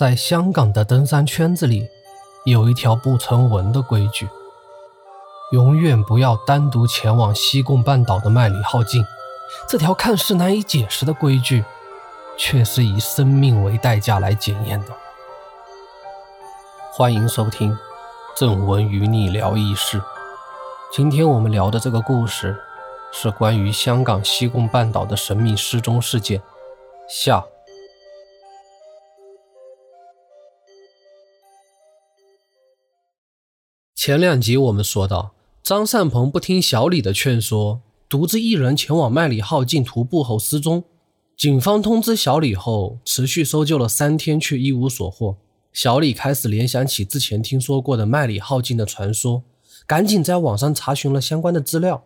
在香港的登山圈子里，有一条不成文的规矩：永远不要单独前往西贡半岛的麦里浩径。这条看似难以解释的规矩，却是以生命为代价来检验的。欢迎收听《正文与你聊异事》。今天我们聊的这个故事，是关于香港西贡半岛的神秘失踪事件。下。前两集我们说到，张善鹏不听小李的劝说，独自一人前往麦里号径徒步后失踪。警方通知小李后，持续搜救了三天，却一无所获。小李开始联想起之前听说过的麦里号径的传说，赶紧在网上查询了相关的资料。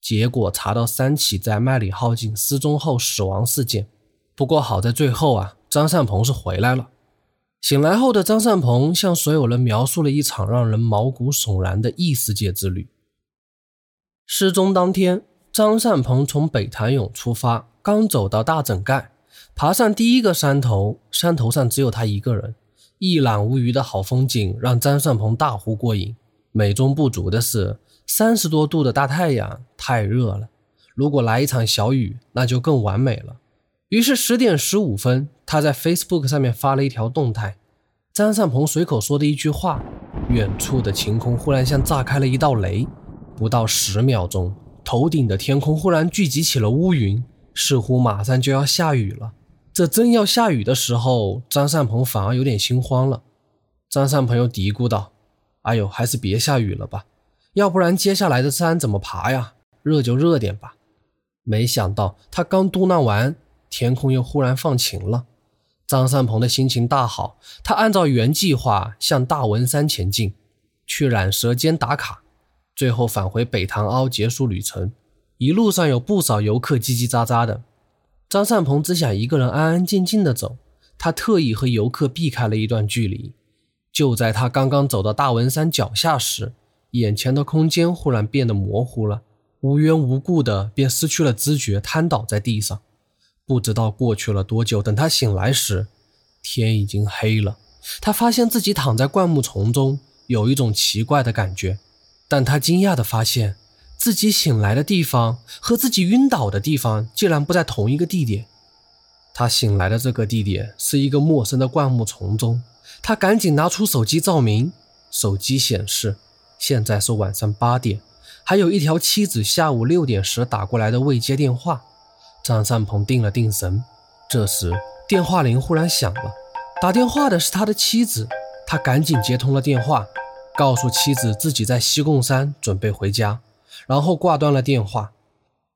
结果查到三起在麦里号径失踪后死亡事件。不过好在最后啊，张善鹏是回来了。醒来后的张善鹏向所有人描述了一场让人毛骨悚然的异世界之旅。失踪当天，张善鹏从北潭涌出发，刚走到大整盖，爬上第一个山头，山头上只有他一个人，一览无余的好风景让张善鹏大呼过瘾。美中不足的是，三十多度的大太阳太热了，如果来一场小雨，那就更完美了。于是十点十五分，他在 Facebook 上面发了一条动态。张善鹏随口说的一句话，远处的晴空忽然像炸开了一道雷。不到十秒钟，头顶的天空忽然聚集起了乌云，似乎马上就要下雨了。这真要下雨的时候，张善鹏反而有点心慌了。张善鹏又嘀咕道：“哎呦，还是别下雨了吧，要不然接下来的山怎么爬呀？热就热点吧。”没想到他刚嘟囔完。天空又忽然放晴了，张善鹏的心情大好。他按照原计划向大文山前进，去染蛇尖打卡，最后返回北塘凹结束旅程。一路上有不少游客叽叽喳喳的，张善鹏只想一个人安安静静的走。他特意和游客避开了一段距离。就在他刚刚走到大文山脚下时，眼前的空间忽然变得模糊了，无缘无故的便失去了知觉，瘫倒在地上。不知道过去了多久，等他醒来时，天已经黑了。他发现自己躺在灌木丛中，有一种奇怪的感觉。但他惊讶地发现，自己醒来的地方和自己晕倒的地方竟然不在同一个地点。他醒来的这个地点是一个陌生的灌木丛中。他赶紧拿出手机照明，手机显示现在是晚上八点，还有一条妻子下午六点时打过来的未接电话。张善鹏定了定神，这时电话铃忽然响了，打电话的是他的妻子。他赶紧接通了电话，告诉妻子自己在西贡山准备回家，然后挂断了电话。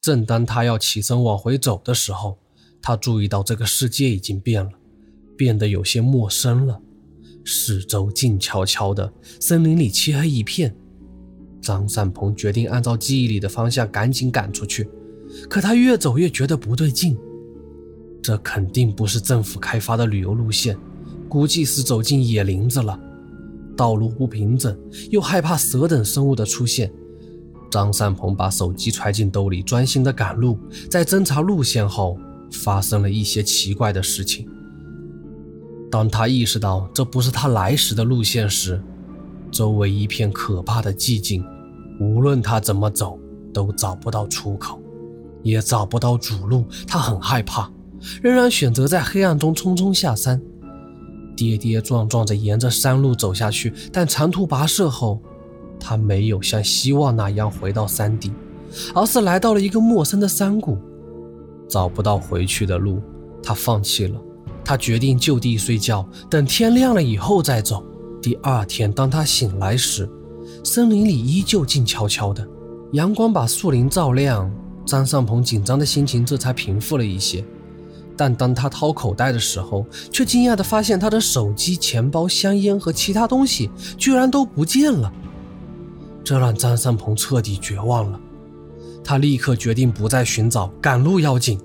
正当他要起身往回走的时候，他注意到这个世界已经变了，变得有些陌生了。四周静悄悄的，森林里漆黑一片。张善鹏决定按照记忆里的方向赶紧赶出去。可他越走越觉得不对劲，这肯定不是政府开发的旅游路线，估计是走进野林子了。道路不平整，又害怕蛇等生物的出现。张善鹏把手机揣进兜里，专心的赶路。在侦查路线后，发生了一些奇怪的事情。当他意识到这不是他来时的路线时，周围一片可怕的寂静，无论他怎么走，都找不到出口。也找不到主路，他很害怕，仍然选择在黑暗中匆匆下山，跌跌撞撞着沿着山路走下去。但长途跋涉后，他没有像希望那样回到山顶，而是来到了一个陌生的山谷。找不到回去的路，他放弃了。他决定就地睡觉，等天亮了以后再走。第二天，当他醒来时，森林里依旧静悄悄的，阳光把树林照亮。张尚鹏紧张的心情这才平复了一些，但当他掏口袋的时候，却惊讶地发现他的手机、钱包、香烟和其他东西居然都不见了。这让张尚鹏彻底绝望了。他立刻决定不再寻找，赶路要紧。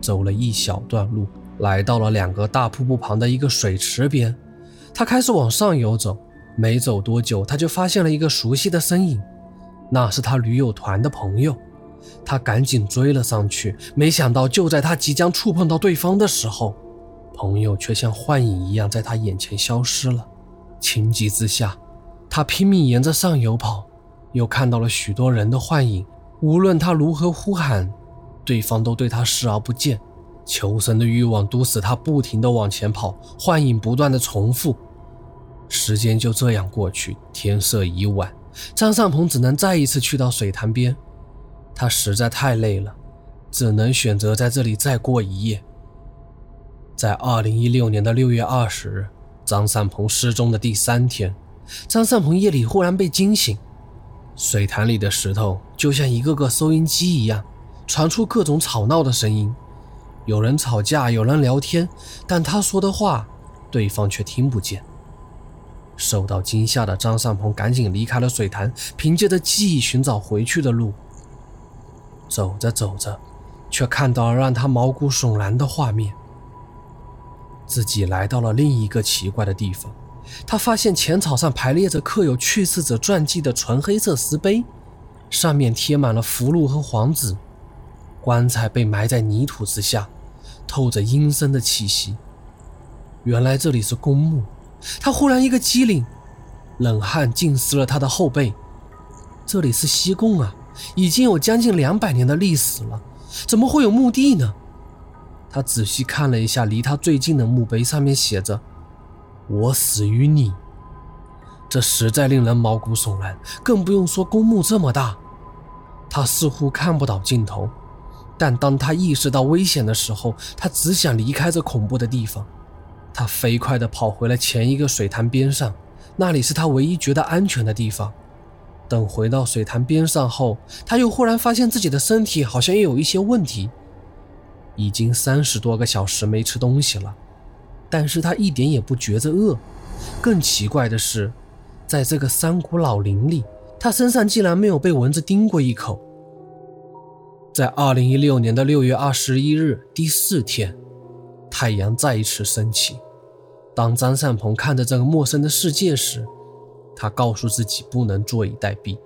走了一小段路，来到了两个大瀑布旁的一个水池边，他开始往上游走。没走多久，他就发现了一个熟悉的身影，那是他驴友团的朋友。他赶紧追了上去，没想到就在他即将触碰到对方的时候，朋友却像幻影一样在他眼前消失了。情急之下，他拼命沿着上游跑，又看到了许多人的幻影。无论他如何呼喊，对方都对他视而不见。求生的欲望都使他不停地往前跑，幻影不断地重复。时间就这样过去，天色已晚，张尚鹏只能再一次去到水潭边。他实在太累了，只能选择在这里再过一夜。在二零一六年的六月二十日，张善鹏失踪的第三天，张善鹏夜里忽然被惊醒，水潭里的石头就像一个个收音机一样，传出各种吵闹的声音，有人吵架，有人聊天，但他说的话，对方却听不见。受到惊吓的张善鹏赶紧离开了水潭，凭借着记忆寻找回去的路。走着走着，却看到了让他毛骨悚然的画面。自己来到了另一个奇怪的地方，他发现浅草上排列着刻有去世者传记的纯黑色石碑，上面贴满了符箓和黄纸。棺材被埋在泥土之下，透着阴森的气息。原来这里是公墓。他忽然一个机灵，冷汗浸湿了他的后背。这里是西贡啊，已经有将近两百年的历史了，怎么会有墓地呢？他仔细看了一下离他最近的墓碑，上面写着“我死于你”，这实在令人毛骨悚然。更不用说公墓这么大，他似乎看不到尽头。但当他意识到危险的时候，他只想离开这恐怖的地方。他飞快地跑回了前一个水潭边上，那里是他唯一觉得安全的地方。等回到水潭边上后，他又忽然发现自己的身体好像也有一些问题。已经三十多个小时没吃东西了，但是他一点也不觉着饿。更奇怪的是，在这个山谷老林里，他身上竟然没有被蚊子叮过一口。在二零一六年的六月二十一日第四天，太阳再一次升起。当张善鹏看着这个陌生的世界时，他告诉自己不能坐以待毙。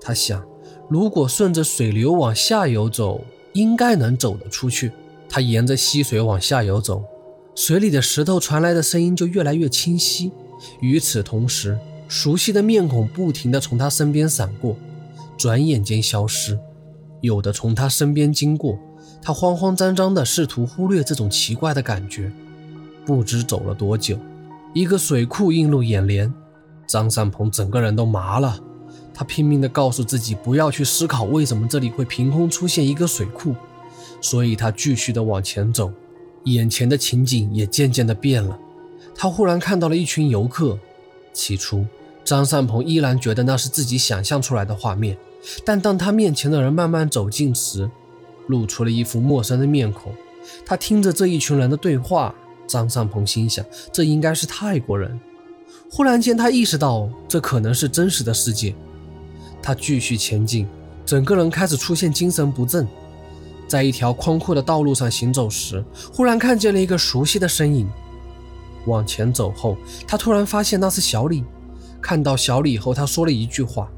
他想，如果顺着水流往下游走，应该能走得出去。他沿着溪水往下游走，水里的石头传来的声音就越来越清晰。与此同时，熟悉的面孔不停地从他身边闪过，转眼间消失。有的从他身边经过，他慌慌张张地试图忽略这种奇怪的感觉。不知走了多久，一个水库映入眼帘，张善鹏整个人都麻了。他拼命地告诉自己不要去思考为什么这里会凭空出现一个水库，所以他继续地往前走。眼前的情景也渐渐地变了。他忽然看到了一群游客。起初，张善鹏依然觉得那是自己想象出来的画面，但当他面前的人慢慢走近时，露出了一副陌生的面孔。他听着这一群人的对话。张善鹏心想，这应该是泰国人。忽然间，他意识到这可能是真实的世界。他继续前进，整个人开始出现精神不振。在一条宽阔的道路上行走时，忽然看见了一个熟悉的身影。往前走后，他突然发现那是小李。看到小李后，他说了一句话：“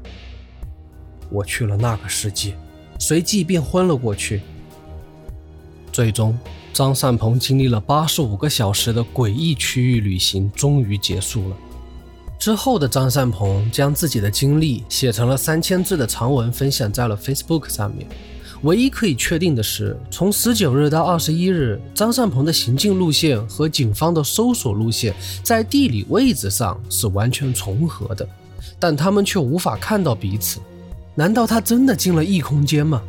我去了那个世界。”随即便昏了过去。最终。张善鹏经历了八十五个小时的诡异区域旅行，终于结束了。之后的张善鹏将自己的经历写成了三千字的长文，分享在了 Facebook 上面。唯一可以确定的是，从十九日到二十一日，张善鹏的行进路线和警方的搜索路线在地理位置上是完全重合的，但他们却无法看到彼此。难道他真的进了异空间吗？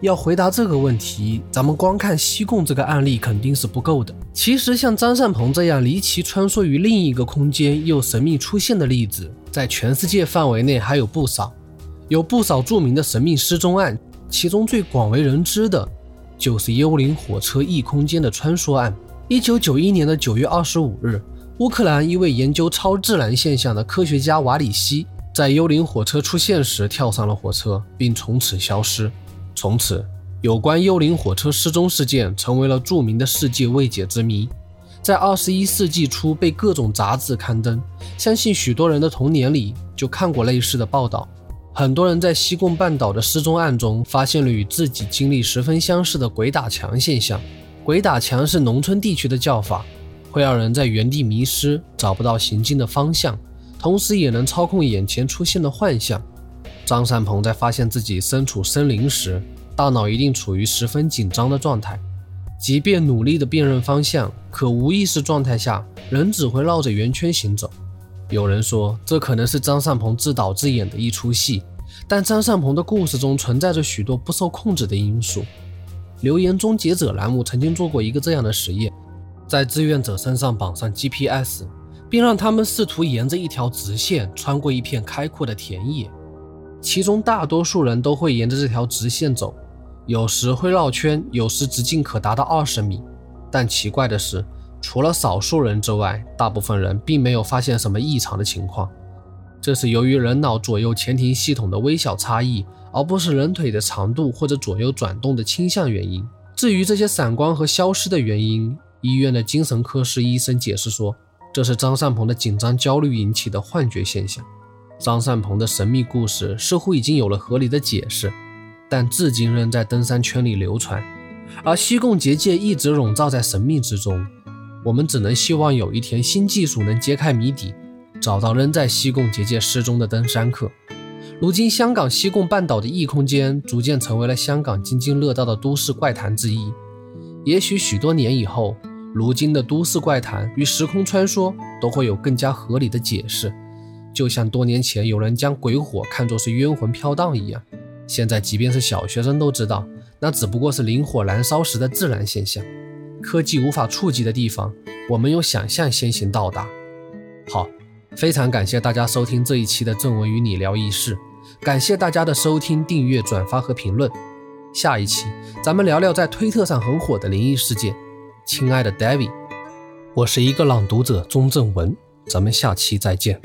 要回答这个问题，咱们光看西贡这个案例肯定是不够的。其实，像张善鹏这样离奇穿梭于另一个空间又神秘出现的例子，在全世界范围内还有不少。有不少著名的神秘失踪案，其中最广为人知的，就是幽灵火车异空间的穿梭案。一九九一年的九月二十五日，乌克兰一位研究超自然现象的科学家瓦里西，在幽灵火车出现时跳上了火车，并从此消失。从此，有关幽灵火车失踪事件成为了著名的世界未解之谜，在二十一世纪初被各种杂志刊登。相信许多人的童年里就看过类似的报道。很多人在西贡半岛的失踪案中发现了与自己经历十分相似的“鬼打墙”现象。“鬼打墙”是农村地区的叫法，会让人在原地迷失，找不到行进的方向，同时也能操控眼前出现的幻象。张善鹏在发现自己身处森林时，大脑一定处于十分紧张的状态，即便努力的辨认方向，可无意识状态下，人只会绕着圆圈行走。有人说，这可能是张善鹏自导自演的一出戏，但张善鹏的故事中存在着许多不受控制的因素。留言终结者栏目曾经做过一个这样的实验，在志愿者身上绑上 GPS，并让他们试图沿着一条直线穿过一片开阔的田野，其中大多数人都会沿着这条直线走。有时会绕圈，有时直径可达到二十米。但奇怪的是，除了少数人之外，大部分人并没有发现什么异常的情况。这是由于人脑左右前庭系统的微小差异，而不是人腿的长度或者左右转动的倾向原因。至于这些闪光和消失的原因，医院的精神科室医生解释说，这是张善鹏的紧张焦虑引起的幻觉现象。张善鹏的神秘故事似乎已经有了合理的解释。但至今仍在登山圈里流传，而西贡结界一直笼罩在神秘之中。我们只能希望有一天新技术能揭开谜底，找到仍在西贡结界失踪的登山客。如今，香港西贡半岛的异空间逐渐成为了香港津津乐道的都市怪谈之一。也许许多年以后，如今的都市怪谈与时空穿梭都会有更加合理的解释，就像多年前有人将鬼火看作是冤魂飘荡一样。现在，即便是小学生都知道，那只不过是灵火燃烧时的自然现象。科技无法触及的地方，我们用想象先行到达。好，非常感谢大家收听这一期的正文与你聊异事，感谢大家的收听、订阅、转发和评论。下一期咱们聊聊在推特上很火的灵异事件。亲爱的 David，我是一个朗读者钟正文，咱们下期再见。